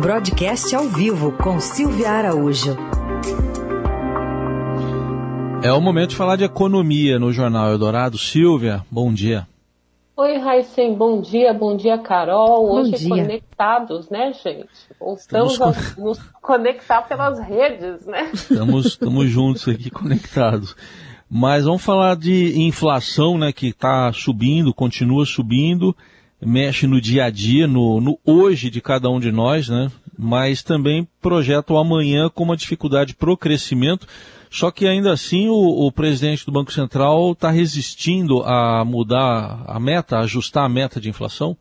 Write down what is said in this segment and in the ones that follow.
Broadcast ao vivo com Silvia Araújo. É o momento de falar de economia no Jornal Eldorado. Silvia, bom dia. Oi, Raíssen, bom dia, bom dia, Carol. Bom Hoje dia. conectados, né, gente? Voltamos Estamos... a nos conectar pelas redes, né? Estamos, estamos juntos aqui, conectados. Mas vamos falar de inflação, né, que está subindo, continua subindo mexe no dia a dia, no, no hoje de cada um de nós, né? mas também projeta o amanhã com uma dificuldade para o crescimento. Só que ainda assim o, o presidente do Banco Central está resistindo a mudar a meta, a ajustar a meta de inflação?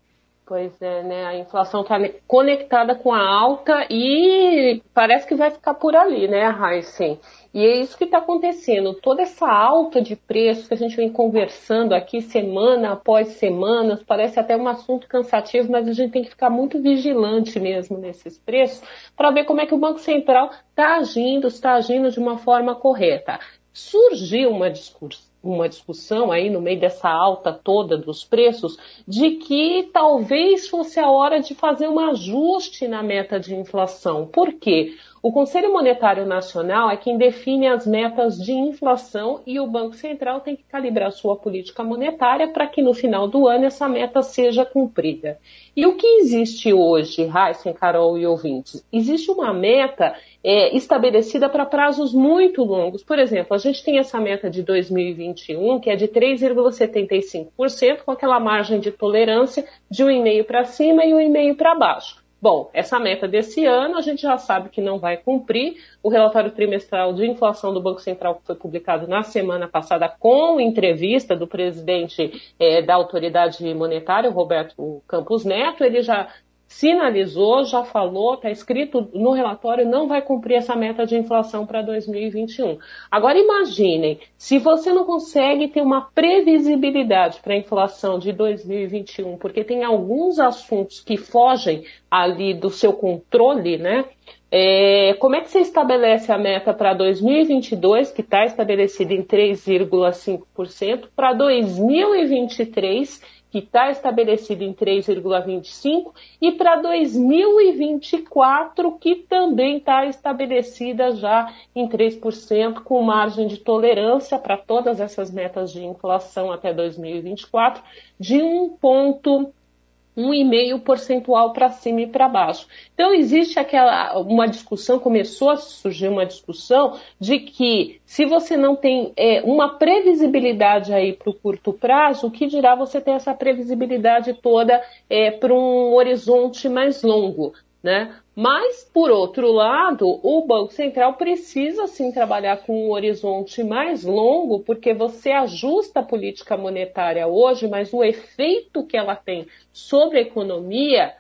Pois é, né? A inflação está conectada com a alta e parece que vai ficar por ali, né, Heisen? E é isso que está acontecendo. Toda essa alta de preços que a gente vem conversando aqui semana após semana, parece até um assunto cansativo, mas a gente tem que ficar muito vigilante mesmo nesses preços para ver como é que o Banco Central está agindo, está agindo de uma forma correta. Surgiu uma discussão uma discussão aí no meio dessa alta toda dos preços de que talvez fosse a hora de fazer um ajuste na meta de inflação. Por quê? O Conselho Monetário Nacional é quem define as metas de inflação e o Banco Central tem que calibrar sua política monetária para que no final do ano essa meta seja cumprida. E o que existe hoje, Raíssen, Carol e ouvintes? Existe uma meta é, estabelecida para prazos muito longos. Por exemplo, a gente tem essa meta de 2021, que é de 3,75%, com aquela margem de tolerância de 1,5% para cima e 1,5% para baixo. Bom, essa meta desse ano a gente já sabe que não vai cumprir. O relatório trimestral de inflação do Banco Central que foi publicado na semana passada com entrevista do presidente é, da autoridade monetária, Roberto Campos Neto, ele já sinalizou, já falou, está escrito no relatório, não vai cumprir essa meta de inflação para 2021. Agora imaginem, se você não consegue ter uma previsibilidade para a inflação de 2021, porque tem alguns assuntos que fogem ali do seu controle, né? É, como é que você estabelece a meta para 2022, que está estabelecida em 3,5%, para 2023 que está estabelecido em 3,25, e para 2024, que também está estabelecida já em 3%, com margem de tolerância para todas essas metas de inflação até 2024, de um ponto um e meio percentual para cima e para baixo. Então existe aquela uma discussão, começou a surgir uma discussão de que se você não tem é, uma previsibilidade aí para o curto prazo, o que dirá você ter essa previsibilidade toda é, para um horizonte mais longo? Né? Mas, por outro lado, o Banco Central precisa sim trabalhar com um horizonte mais longo, porque você ajusta a política monetária hoje, mas o efeito que ela tem sobre a economia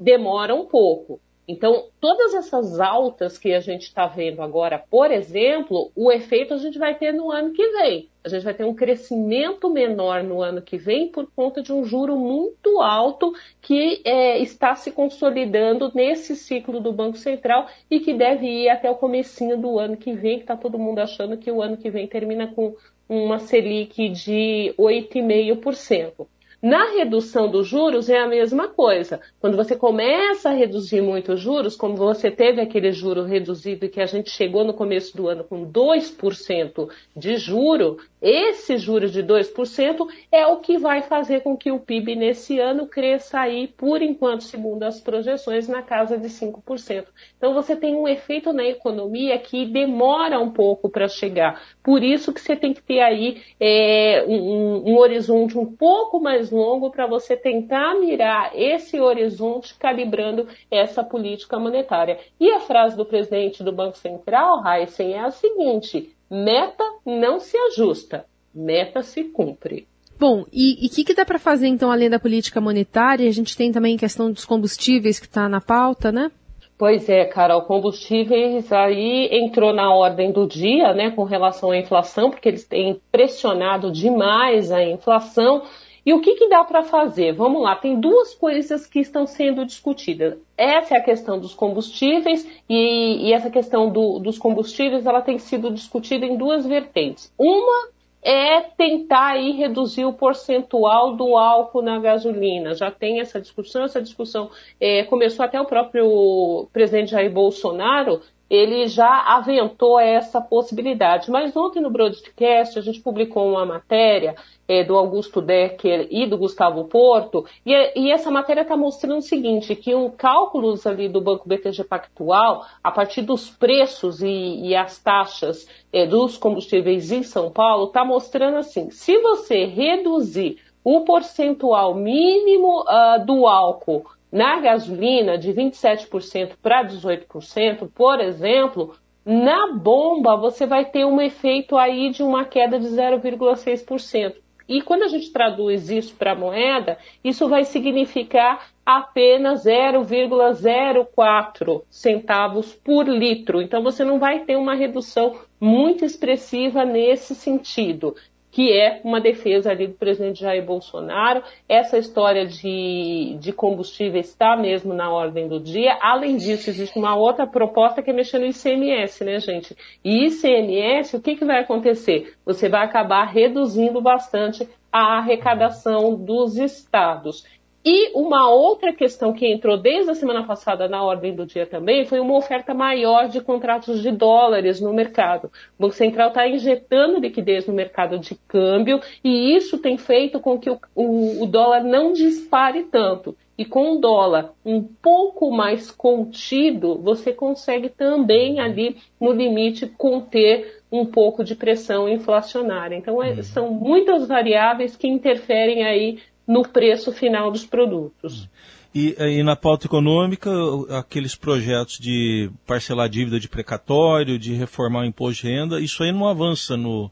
demora um pouco. Então, todas essas altas que a gente está vendo agora, por exemplo, o efeito a gente vai ter no ano que vem. A gente vai ter um crescimento menor no ano que vem por conta de um juro muito alto que é, está se consolidando nesse ciclo do Banco Central e que deve ir até o comecinho do ano que vem, que está todo mundo achando que o ano que vem termina com uma Selic de 8,5%. Na redução dos juros é a mesma coisa. Quando você começa a reduzir muito os juros, como você teve aquele juro reduzido que a gente chegou no começo do ano com 2% de juro, esse juros de 2% é o que vai fazer com que o PIB nesse ano cresça aí, por enquanto, segundo as projeções, na casa de 5%. Então você tem um efeito na economia que demora um pouco para chegar. Por isso que você tem que ter aí é, um, um horizonte um pouco mais mais longo para você tentar mirar esse horizonte calibrando essa política monetária. E a frase do presidente do Banco Central, Heisen, é a seguinte: meta não se ajusta, meta se cumpre. Bom, e o que, que, dá para fazer então além da política monetária? A gente tem também a questão dos combustíveis que está na pauta, né? Pois é, Carol, combustíveis aí entrou na ordem do dia, né, com relação à inflação, porque eles têm pressionado demais a inflação. E o que, que dá para fazer? Vamos lá, tem duas coisas que estão sendo discutidas. Essa é a questão dos combustíveis e, e essa questão do, dos combustíveis ela tem sido discutida em duas vertentes. Uma é tentar aí reduzir o percentual do álcool na gasolina. Já tem essa discussão, essa discussão é, começou até o próprio presidente Jair Bolsonaro ele já aventou essa possibilidade. Mas ontem no broadcast a gente publicou uma matéria é, do Augusto Decker e do Gustavo Porto, e, e essa matéria está mostrando o seguinte, que um cálculos ali do Banco BTG Pactual, a partir dos preços e, e as taxas é, dos combustíveis em São Paulo, está mostrando assim, se você reduzir o percentual mínimo uh, do álcool na gasolina de 27% para 18%, por exemplo, na bomba você vai ter um efeito aí de uma queda de 0,6%. E quando a gente traduz isso para moeda, isso vai significar apenas 0,04 centavos por litro. Então você não vai ter uma redução muito expressiva nesse sentido que é uma defesa ali do presidente Jair Bolsonaro. Essa história de, de combustível está mesmo na ordem do dia. Além disso, existe uma outra proposta que é mexer no ICMS, né, gente? E ICMS, o que, que vai acontecer? Você vai acabar reduzindo bastante a arrecadação dos estados. E uma outra questão que entrou desde a semana passada na ordem do dia também foi uma oferta maior de contratos de dólares no mercado. O Banco Central está injetando liquidez no mercado de câmbio e isso tem feito com que o, o, o dólar não dispare tanto. E com o dólar um pouco mais contido, você consegue também ali no limite conter um pouco de pressão inflacionária. Então é, são muitas variáveis que interferem aí no preço final dos produtos. E, e, na pauta econômica, aqueles projetos de parcelar dívida de precatório, de reformar o imposto de renda, isso aí não avança no,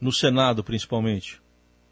no Senado, principalmente?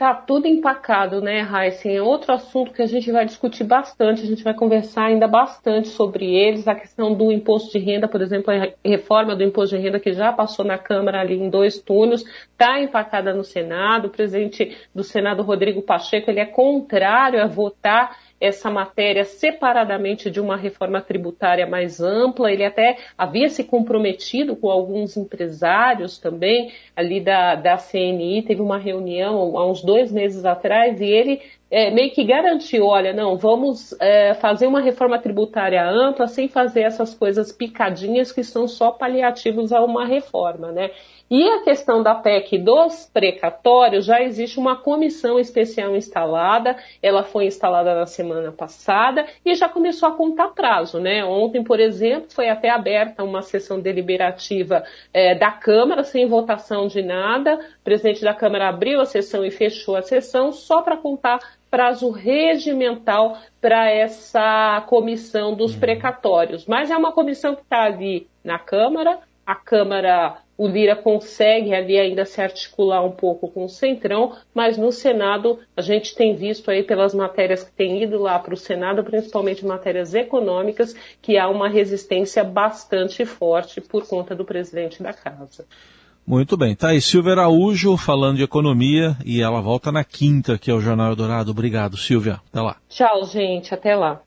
Tá tudo empacado, né, Heisen? É outro assunto que a gente vai discutir bastante, a gente vai conversar ainda bastante sobre eles. A questão do imposto de renda, por exemplo, a reforma do imposto de renda que já passou na Câmara ali em dois turnos, está empacada no Senado. O presidente do Senado, Rodrigo Pacheco, ele é contrário a votar essa matéria separadamente de uma reforma tributária mais ampla. Ele até havia se comprometido com alguns empresários também, ali da, da CNI, teve uma reunião há uns dois meses atrás, e ele é, meio que garantiu, olha, não, vamos é, fazer uma reforma tributária ampla sem fazer essas coisas picadinhas que são só paliativos a uma reforma, né? E a questão da PEC dos precatórios, já existe uma comissão especial instalada, ela foi instalada na semana passada e já começou a contar prazo, né? Ontem, por exemplo, foi até aberta uma sessão deliberativa é, da Câmara, sem votação de nada. O presidente da Câmara abriu a sessão e fechou a sessão só para contar prazo regimental para essa comissão dos uhum. precatórios. Mas é uma comissão que está ali na Câmara, a Câmara o Lira consegue ali ainda se articular um pouco com o Centrão, mas no Senado a gente tem visto aí pelas matérias que têm ido lá para o Senado, principalmente matérias econômicas, que há uma resistência bastante forte por conta do presidente da casa. Muito bem, tá aí Silvia Araújo falando de economia e ela volta na quinta, que é o Jornal Dourado. Obrigado, Silvia. Até lá. Tchau, gente. Até lá.